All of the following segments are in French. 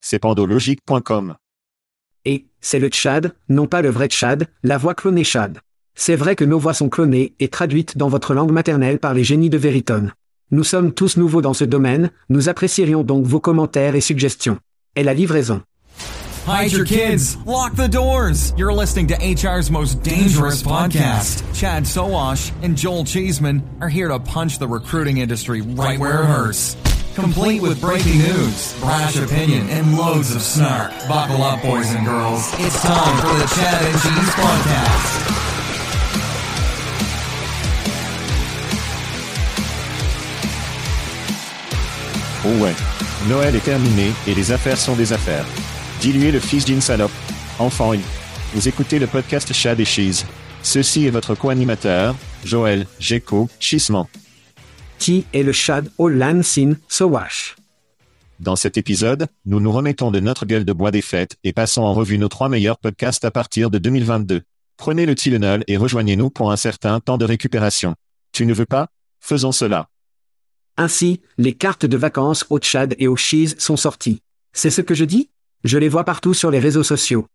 C'est pandologique.com. Et, c'est le Tchad, non pas le vrai Tchad, la voix clonée Chad. C'est vrai que nos voix sont clonées et traduites dans votre langue maternelle par les génies de Veritone. Nous sommes tous nouveaux dans ce domaine, nous apprécierions donc vos commentaires et suggestions. Et la livraison. Hide your kids. Lock the doors. You're listening to HR's most dangerous podcast. Chad Sowash and Joel Cheeseman are here to punch the recruiting industry right where it hurts. Complete with breaking news, brash opinion, and loads of snark. Buckle up, boys and girls. It's time for the Chad and Cheese podcast. Oh ouais. Noël est terminé et les affaires sont des affaires. Diluez le fils d'une salope. Enfant, vous écoutez le podcast Chad et Cheese. Ceci est votre co-animateur, Joël Géco Chisman. Qui est le Chad Sin Sowash Dans cet épisode, nous nous remettons de notre gueule de bois des fêtes et passons en revue nos trois meilleurs podcasts à partir de 2022. Prenez le Tylenol et rejoignez-nous pour un certain temps de récupération. Tu ne veux pas? Faisons cela. Ainsi, les cartes de vacances au Tchad et au Cheese sont sorties. C'est ce que je dis? Je les vois partout sur les réseaux sociaux.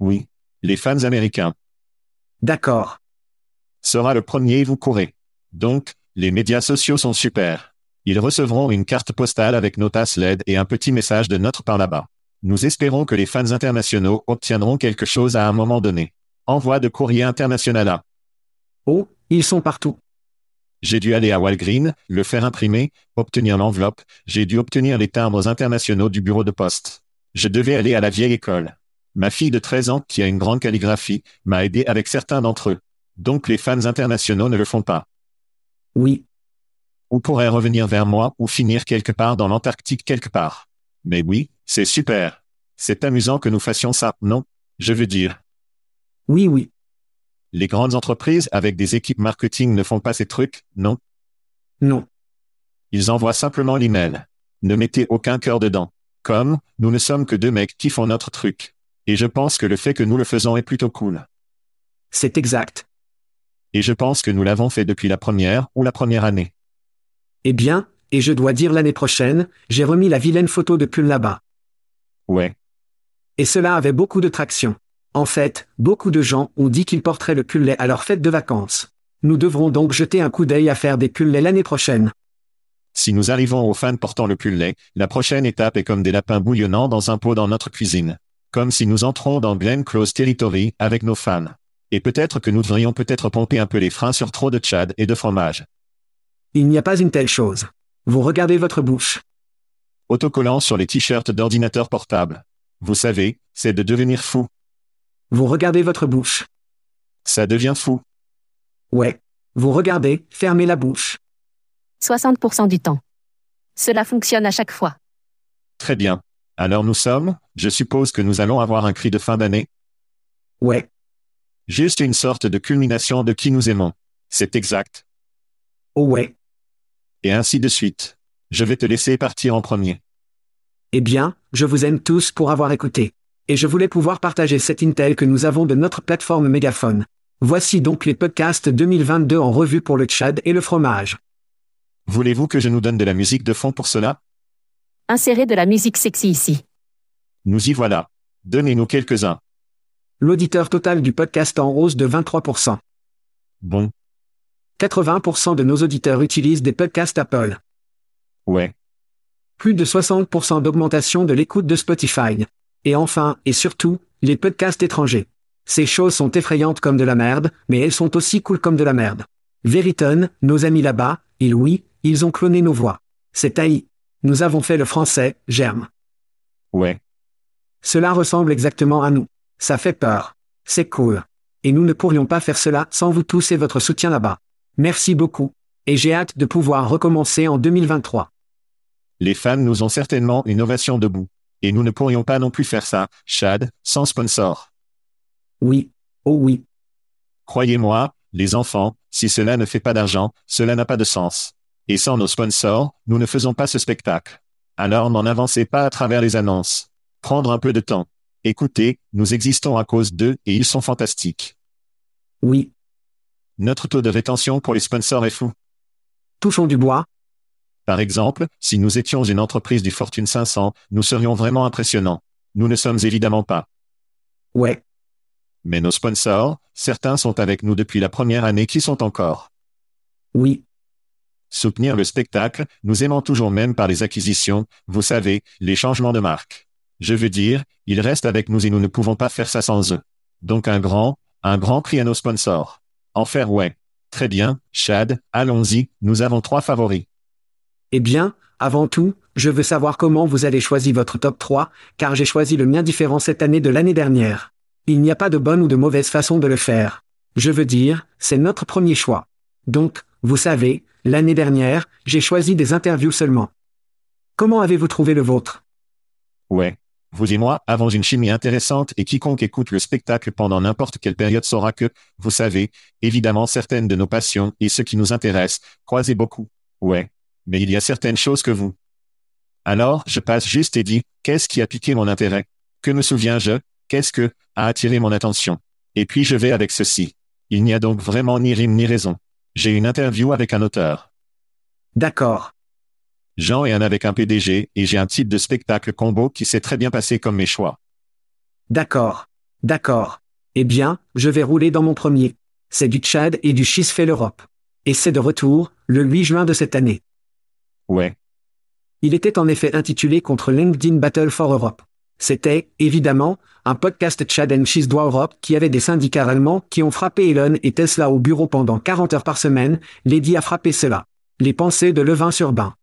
Oui, les fans américains. D'accord. Sera le premier et vous courez. Donc, les médias sociaux sont super. Ils recevront une carte postale avec nos tasses LED et un petit message de notre par là-bas. Nous espérons que les fans internationaux obtiendront quelque chose à un moment donné. Envoi de courrier international à. Oh, ils sont partout. J'ai dû aller à Walgreen, le faire imprimer, obtenir l'enveloppe, j'ai dû obtenir les timbres internationaux du bureau de poste. Je devais aller à la vieille école. Ma fille de 13 ans, qui a une grande calligraphie, m'a aidé avec certains d'entre eux. Donc les fans internationaux ne le font pas. Oui. Ou pourraient revenir vers moi ou finir quelque part dans l'Antarctique quelque part. Mais oui, c'est super. C'est amusant que nous fassions ça, non? Je veux dire. Oui, oui. Les grandes entreprises avec des équipes marketing ne font pas ces trucs, non? Non. Ils envoient simplement l'email. Ne mettez aucun cœur dedans. Comme, nous ne sommes que deux mecs qui font notre truc. Et je pense que le fait que nous le faisons est plutôt cool. C'est exact. Et je pense que nous l'avons fait depuis la première ou la première année. Eh bien, et je dois dire l'année prochaine, j'ai remis la vilaine photo de pull là-bas. Ouais. Et cela avait beaucoup de traction. En fait, beaucoup de gens ont dit qu'ils porteraient le pull à leur fête de vacances. Nous devrons donc jeter un coup d'œil à faire des pulls l'année prochaine. Si nous arrivons aux fans portant le pull la prochaine étape est comme des lapins bouillonnants dans un pot dans notre cuisine. Comme si nous entrons dans Glen Close Territory avec nos fans. Et peut-être que nous devrions peut-être pomper un peu les freins sur trop de tchad et de fromage. Il n'y a pas une telle chose. Vous regardez votre bouche. Autocollant sur les t-shirts d'ordinateur portable. Vous savez, c'est de devenir fou. Vous regardez votre bouche. Ça devient fou. Ouais. Vous regardez, fermez la bouche. 60% du temps. Cela fonctionne à chaque fois. Très bien. Alors nous sommes, je suppose que nous allons avoir un cri de fin d'année. Ouais. Juste une sorte de culmination de qui nous aimons. C'est exact. Oh ouais. Et ainsi de suite. Je vais te laisser partir en premier. Eh bien, je vous aime tous pour avoir écouté et je voulais pouvoir partager cette intel que nous avons de notre plateforme Mégaphone. Voici donc les podcasts 2022 en revue pour le Tchad et le fromage. Voulez-vous que je nous donne de la musique de fond pour cela? Insérez de la musique sexy ici. Nous y voilà. Donnez-nous quelques-uns. L'auditeur total du podcast en rose de 23%. Bon. 80% de nos auditeurs utilisent des podcasts Apple. Ouais. Plus de 60% d'augmentation de l'écoute de Spotify. Et enfin, et surtout, les podcasts étrangers. Ces choses sont effrayantes comme de la merde, mais elles sont aussi cool comme de la merde. Veriton, nos amis là-bas, ils oui, ils ont cloné nos voix. C'est AI. Nous avons fait le français, germe. Ouais. Cela ressemble exactement à nous. Ça fait peur. C'est cool. Et nous ne pourrions pas faire cela sans vous tous et votre soutien là-bas. Merci beaucoup. Et j'ai hâte de pouvoir recommencer en 2023. Les fans nous ont certainement une ovation debout. Et nous ne pourrions pas non plus faire ça, Chad, sans sponsor. Oui. Oh oui. Croyez-moi, les enfants, si cela ne fait pas d'argent, cela n'a pas de sens. Et sans nos sponsors, nous ne faisons pas ce spectacle. Alors n'en avancez pas à travers les annonces. Prendre un peu de temps. Écoutez, nous existons à cause d'eux et ils sont fantastiques. Oui. Notre taux de rétention pour les sponsors est fou. Touchons du bois. Par exemple, si nous étions une entreprise du Fortune 500, nous serions vraiment impressionnants. Nous ne sommes évidemment pas. Ouais. Mais nos sponsors, certains sont avec nous depuis la première année qui sont encore. Oui. Soutenir le spectacle, nous aimons toujours même par les acquisitions, vous savez, les changements de marque. Je veux dire, ils restent avec nous et nous ne pouvons pas faire ça sans eux. Donc un grand, un grand prix à nos sponsors. En faire ouais. Très bien, Chad, allons-y, nous avons trois favoris. Eh bien, avant tout, je veux savoir comment vous allez choisir votre top 3, car j'ai choisi le mien différent cette année de l'année dernière. Il n'y a pas de bonne ou de mauvaise façon de le faire. Je veux dire, c'est notre premier choix. Donc, vous savez, l'année dernière, j'ai choisi des interviews seulement. Comment avez-vous trouvé le vôtre? Ouais. Vous et moi avons une chimie intéressante et quiconque écoute le spectacle pendant n'importe quelle période saura que, vous savez, évidemment certaines de nos passions et ce qui nous intéresse, croisez beaucoup. Ouais. Mais il y a certaines choses que vous. Alors, je passe juste et dis, qu'est-ce qui a piqué mon intérêt? Que me souviens-je Qu'est-ce que a attiré mon attention? Et puis je vais avec ceci. Il n'y a donc vraiment ni rime ni raison. J'ai une interview avec un auteur. D'accord. Jean est un avec un PDG et j'ai un type de spectacle combo qui s'est très bien passé comme mes choix. D'accord. D'accord. Eh bien, je vais rouler dans mon premier. C'est du Tchad et du Chisfel Europe. Et c'est de retour, le 8 juin de cette année. Ouais. Il était en effet intitulé contre LinkedIn Battle for Europe. C'était, évidemment, un podcast Chad and Chisdois Europe qui avait des syndicats allemands qui ont frappé Elon et Tesla au bureau pendant 40 heures par semaine, Lady a frappé cela. Les pensées de Levin sur Bain.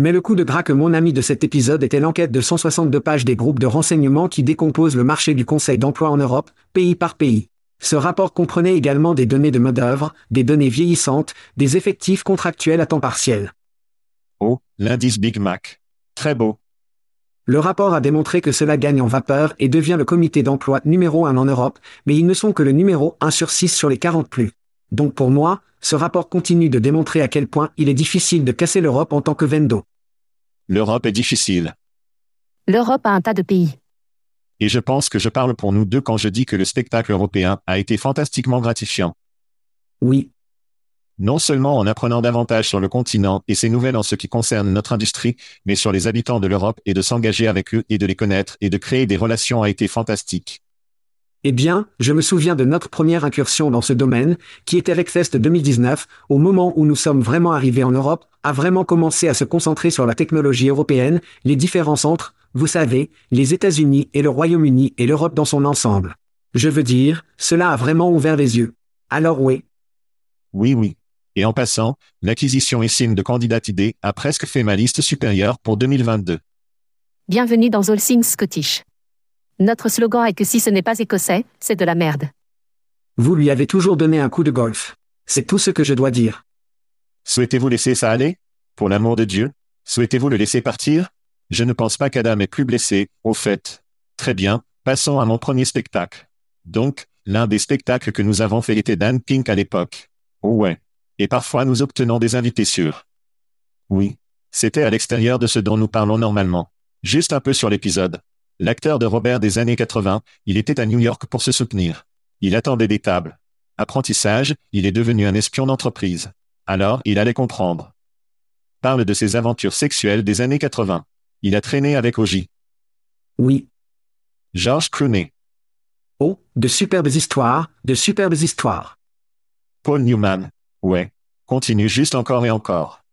Mais le coup de drac mon ami de cet épisode était l'enquête de 162 pages des groupes de renseignement qui décomposent le marché du conseil d'emploi en Europe, pays par pays. Ce rapport comprenait également des données de main-d'œuvre, des données vieillissantes, des effectifs contractuels à temps partiel. Oh, l'indice Big Mac. Très beau. Le rapport a démontré que cela gagne en vapeur et devient le comité d'emploi numéro 1 en Europe, mais ils ne sont que le numéro 1 sur 6 sur les 40 plus. Donc pour moi, ce rapport continue de démontrer à quel point il est difficile de casser l'Europe en tant que vendo. L'Europe est difficile. L'Europe a un tas de pays. Et je pense que je parle pour nous deux quand je dis que le spectacle européen a été fantastiquement gratifiant. Oui. Non seulement en apprenant davantage sur le continent et ses nouvelles en ce qui concerne notre industrie, mais sur les habitants de l'Europe et de s'engager avec eux et de les connaître et de créer des relations a été fantastique. Eh bien, je me souviens de notre première incursion dans ce domaine, qui était Fest 2019, au moment où nous sommes vraiment arrivés en Europe, a vraiment commencé à se concentrer sur la technologie européenne, les différences entre, vous savez, les États-Unis et le Royaume-Uni et l'Europe dans son ensemble. Je veux dire, cela a vraiment ouvert les yeux. Alors oui. Oui, oui. Et en passant, l'acquisition et signe de candidat idée a presque fait ma liste supérieure pour 2022. Bienvenue dans All Things Scottish. Notre slogan est que si ce n'est pas écossais, c'est de la merde. Vous lui avez toujours donné un coup de golf. C'est tout ce que je dois dire. Souhaitez-vous laisser ça aller? Pour l'amour de Dieu Souhaitez-vous le laisser partir? Je ne pense pas qu'Adam est plus blessé, au fait. Très bien, passons à mon premier spectacle. Donc, l'un des spectacles que nous avons fait était Dan Pink à l'époque. Oh ouais. Et parfois nous obtenons des invités sûrs. Oui. C'était à l'extérieur de ce dont nous parlons normalement. Juste un peu sur l'épisode. L'acteur de Robert des années 80, il était à New York pour se soutenir. Il attendait des tables. Apprentissage, il est devenu un espion d'entreprise. Alors, il allait comprendre. Parle de ses aventures sexuelles des années 80. Il a traîné avec Oji. Oui. George Clooney. Oh, de superbes histoires, de superbes histoires. Paul Newman. Ouais. Continue juste encore et encore.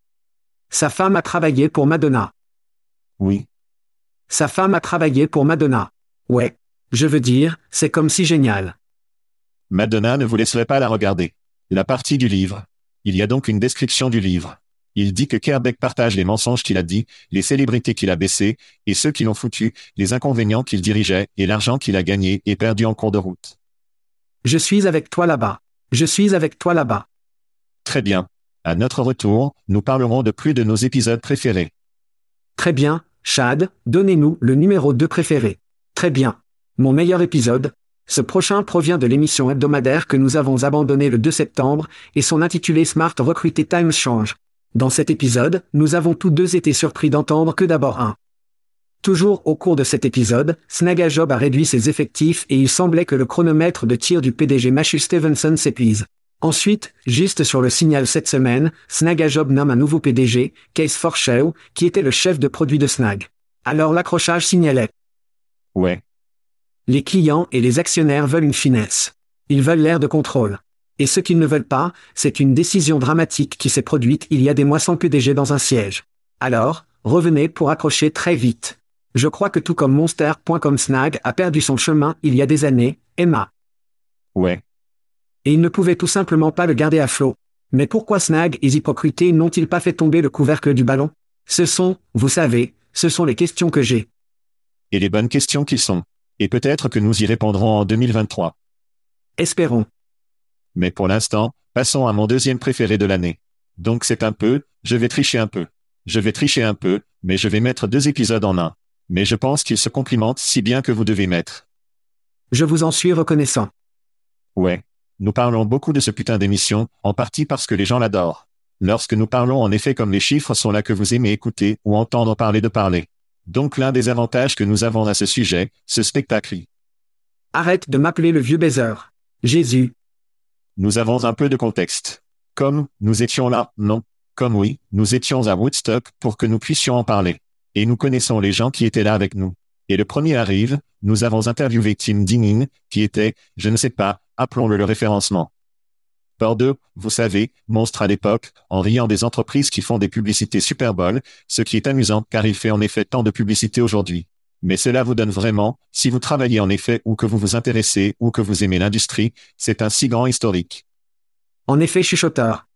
Sa femme a travaillé pour Madonna. Oui. Sa femme a travaillé pour Madonna. Ouais. Je veux dire, c'est comme si génial. Madonna ne vous laisserait pas la regarder. La partie du livre. Il y a donc une description du livre. Il dit que Kerbeck partage les mensonges qu'il a dit, les célébrités qu'il a baissées, et ceux qui l'ont foutu, les inconvénients qu'il dirigeait, et l'argent qu'il a gagné et perdu en cours de route. Je suis avec toi là-bas. Je suis avec toi là-bas. Très bien. À notre retour, nous parlerons de plus de nos épisodes préférés. Très bien, Chad, donnez-nous le numéro 2 préféré. Très bien. Mon meilleur épisode. Ce prochain provient de l'émission hebdomadaire que nous avons abandonnée le 2 septembre, et son intitulé Smart Recruité Times Change. Dans cet épisode, nous avons tous deux été surpris d'entendre que d'abord un. Toujours au cours de cet épisode, Snagajob a réduit ses effectifs et il semblait que le chronomètre de tir du PDG Machu Stevenson s'épuise. Ensuite, juste sur le signal cette semaine, Snagajob nomme un nouveau PDG, Case Forshaw, qui était le chef de produit de Snag. Alors l'accrochage signalait. Ouais. Les clients et les actionnaires veulent une finesse. Ils veulent l'air de contrôle. Et ce qu'ils ne veulent pas, c'est une décision dramatique qui s'est produite il y a des mois sans PDG dans un siège. Alors, revenez pour accrocher très vite. Je crois que tout comme Monster.com Snag a perdu son chemin il y a des années, Emma. Ouais. Et ils ne pouvaient tout simplement pas le garder à flot. Mais pourquoi Snag et Hypocrité n'ont-ils pas fait tomber le couvercle du ballon? Ce sont, vous savez, ce sont les questions que j'ai. Et les bonnes questions qui sont. Et peut-être que nous y répondrons en 2023. Espérons. Mais pour l'instant, passons à mon deuxième préféré de l'année. Donc c'est un peu, je vais tricher un peu. Je vais tricher un peu, mais je vais mettre deux épisodes en un. Mais je pense qu'ils se complimentent si bien que vous devez mettre. Je vous en suis reconnaissant. Ouais. Nous parlons beaucoup de ce putain d'émission, en partie parce que les gens l'adorent. Lorsque nous parlons en effet comme les chiffres sont là que vous aimez écouter ou entendre parler de parler. Donc l'un des avantages que nous avons à ce sujet, ce spectacle. Arrête de m'appeler le vieux baiser. Jésus. Nous avons un peu de contexte. Comme, nous étions là, non. Comme oui, nous étions à Woodstock pour que nous puissions en parler. Et nous connaissons les gens qui étaient là avec nous. Et le premier arrive, nous avons interviewé Tim Dinning, qui était, je ne sais pas, appelons-le le référencement. Par deux, vous savez, monstre à l'époque, en riant des entreprises qui font des publicités Super Bowl, ce qui est amusant car il fait en effet tant de publicité aujourd'hui. Mais cela vous donne vraiment, si vous travaillez en effet ou que vous vous intéressez ou que vous aimez l'industrie, c'est un si grand historique. En effet, chuchoteur.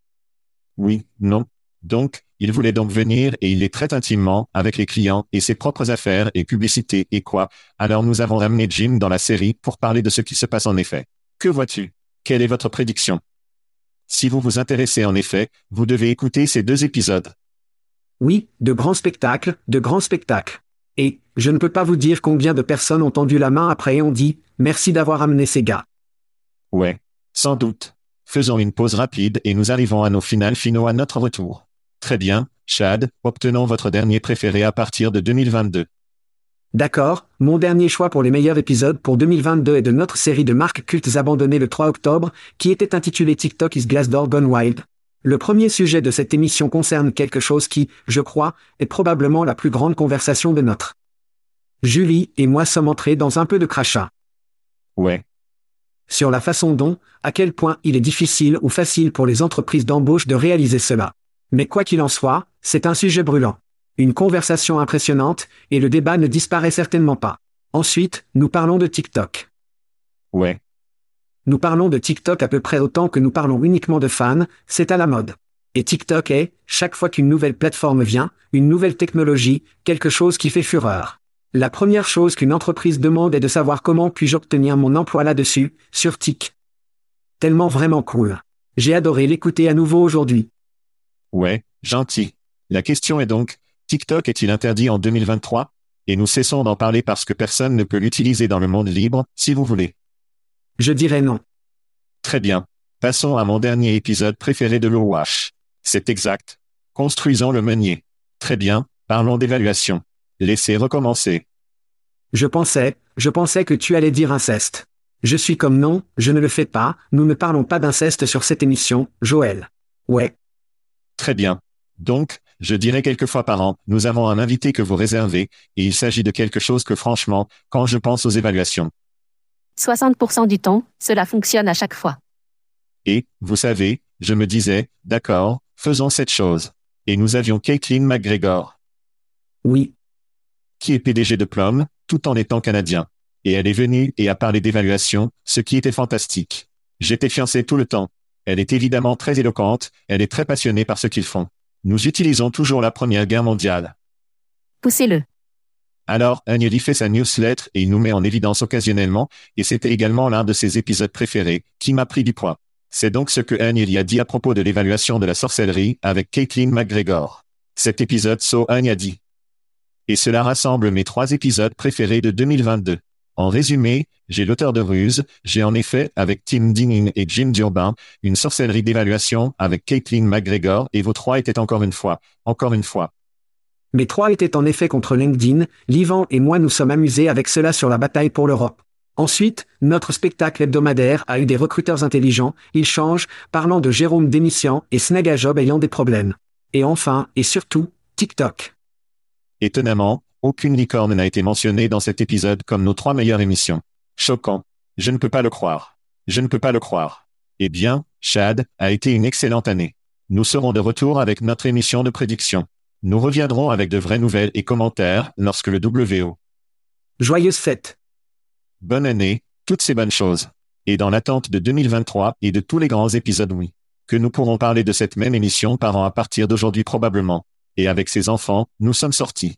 Oui, non. Donc, il voulait donc venir et il les traite intimement avec les clients et ses propres affaires et publicités et quoi. Alors nous avons ramené Jim dans la série pour parler de ce qui se passe en effet. Que vois-tu? Quelle est votre prédiction? Si vous vous intéressez en effet, vous devez écouter ces deux épisodes. Oui, de grands spectacles, de grands spectacles. Et, je ne peux pas vous dire combien de personnes ont tendu la main après et ont dit, merci d'avoir amené ces gars. Ouais. Sans doute. Faisons une pause rapide et nous arrivons à nos finales finaux à notre retour. Très bien, Chad, obtenons votre dernier préféré à partir de 2022. D'accord, mon dernier choix pour les meilleurs épisodes pour 2022 est de notre série de marques cultes abandonnées le 3 octobre, qui était intitulée TikTok is Glassdoor Gone Wild. Le premier sujet de cette émission concerne quelque chose qui, je crois, est probablement la plus grande conversation de notre. Julie et moi sommes entrés dans un peu de crachat. Ouais. Sur la façon dont, à quel point il est difficile ou facile pour les entreprises d'embauche de réaliser cela. Mais quoi qu'il en soit, c'est un sujet brûlant. Une conversation impressionnante, et le débat ne disparaît certainement pas. Ensuite, nous parlons de TikTok. Ouais. Nous parlons de TikTok à peu près autant que nous parlons uniquement de fans, c'est à la mode. Et TikTok est, chaque fois qu'une nouvelle plateforme vient, une nouvelle technologie, quelque chose qui fait fureur. La première chose qu'une entreprise demande est de savoir comment puis-je obtenir mon emploi là-dessus, sur Tik. Tellement vraiment cool. J'ai adoré l'écouter à nouveau aujourd'hui. Ouais, gentil. La question est donc, TikTok est-il interdit en 2023 Et nous cessons d'en parler parce que personne ne peut l'utiliser dans le monde libre, si vous voulez. Je dirais non. Très bien. Passons à mon dernier épisode préféré de l'Owash. C'est exact. Construisons le meunier. Très bien, parlons d'évaluation. Laissez recommencer. Je pensais, je pensais que tu allais dire inceste. Je suis comme non, je ne le fais pas, nous ne parlons pas d'inceste sur cette émission, Joël. Ouais. Très bien. Donc, je dirais quelques fois par an, nous avons un invité que vous réservez, et il s'agit de quelque chose que franchement, quand je pense aux évaluations. 60% du temps, cela fonctionne à chaque fois. Et, vous savez, je me disais, d'accord, faisons cette chose. Et nous avions Caitlin McGregor, Oui. qui est PDG de Plum, tout en étant canadien. Et elle est venue et a parlé d'évaluation, ce qui était fantastique. J'étais fiancé tout le temps. Elle est évidemment très éloquente, elle est très passionnée par ce qu'ils font. Nous utilisons toujours la Première Guerre mondiale. Poussez-le. Alors, Agnelli fait sa newsletter et il nous met en évidence occasionnellement, et c'était également l'un de ses épisodes préférés, qui m'a pris du poids. C'est donc ce que Agnelli a dit à propos de l'évaluation de la sorcellerie avec Caitlin McGregor. Cet épisode So Agne a dit. Et cela rassemble mes trois épisodes préférés de 2022. En résumé, j'ai l'auteur de Ruse, j'ai en effet, avec Tim Dinning et Jim Durbin, une sorcellerie d'évaluation avec Caitlin McGregor et vos trois étaient encore une fois, encore une fois. Mes trois étaient en effet contre LinkedIn, Livan et moi nous sommes amusés avec cela sur la bataille pour l'Europe. Ensuite, notre spectacle hebdomadaire a eu des recruteurs intelligents, ils changent, parlant de Jérôme Démissian et Snagajob ayant des problèmes. Et enfin, et surtout, TikTok. Étonnamment, aucune licorne n'a été mentionnée dans cet épisode comme nos trois meilleures émissions. Choquant. Je ne peux pas le croire. Je ne peux pas le croire. Eh bien, Chad, a été une excellente année. Nous serons de retour avec notre émission de prédiction. Nous reviendrons avec de vraies nouvelles et commentaires lorsque le WO. Joyeuse fête. Bonne année, toutes ces bonnes choses. Et dans l'attente de 2023 et de tous les grands épisodes oui. Que nous pourrons parler de cette même émission par an à partir d'aujourd'hui probablement. Et avec ses enfants, nous sommes sortis.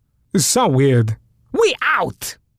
So weird. We out!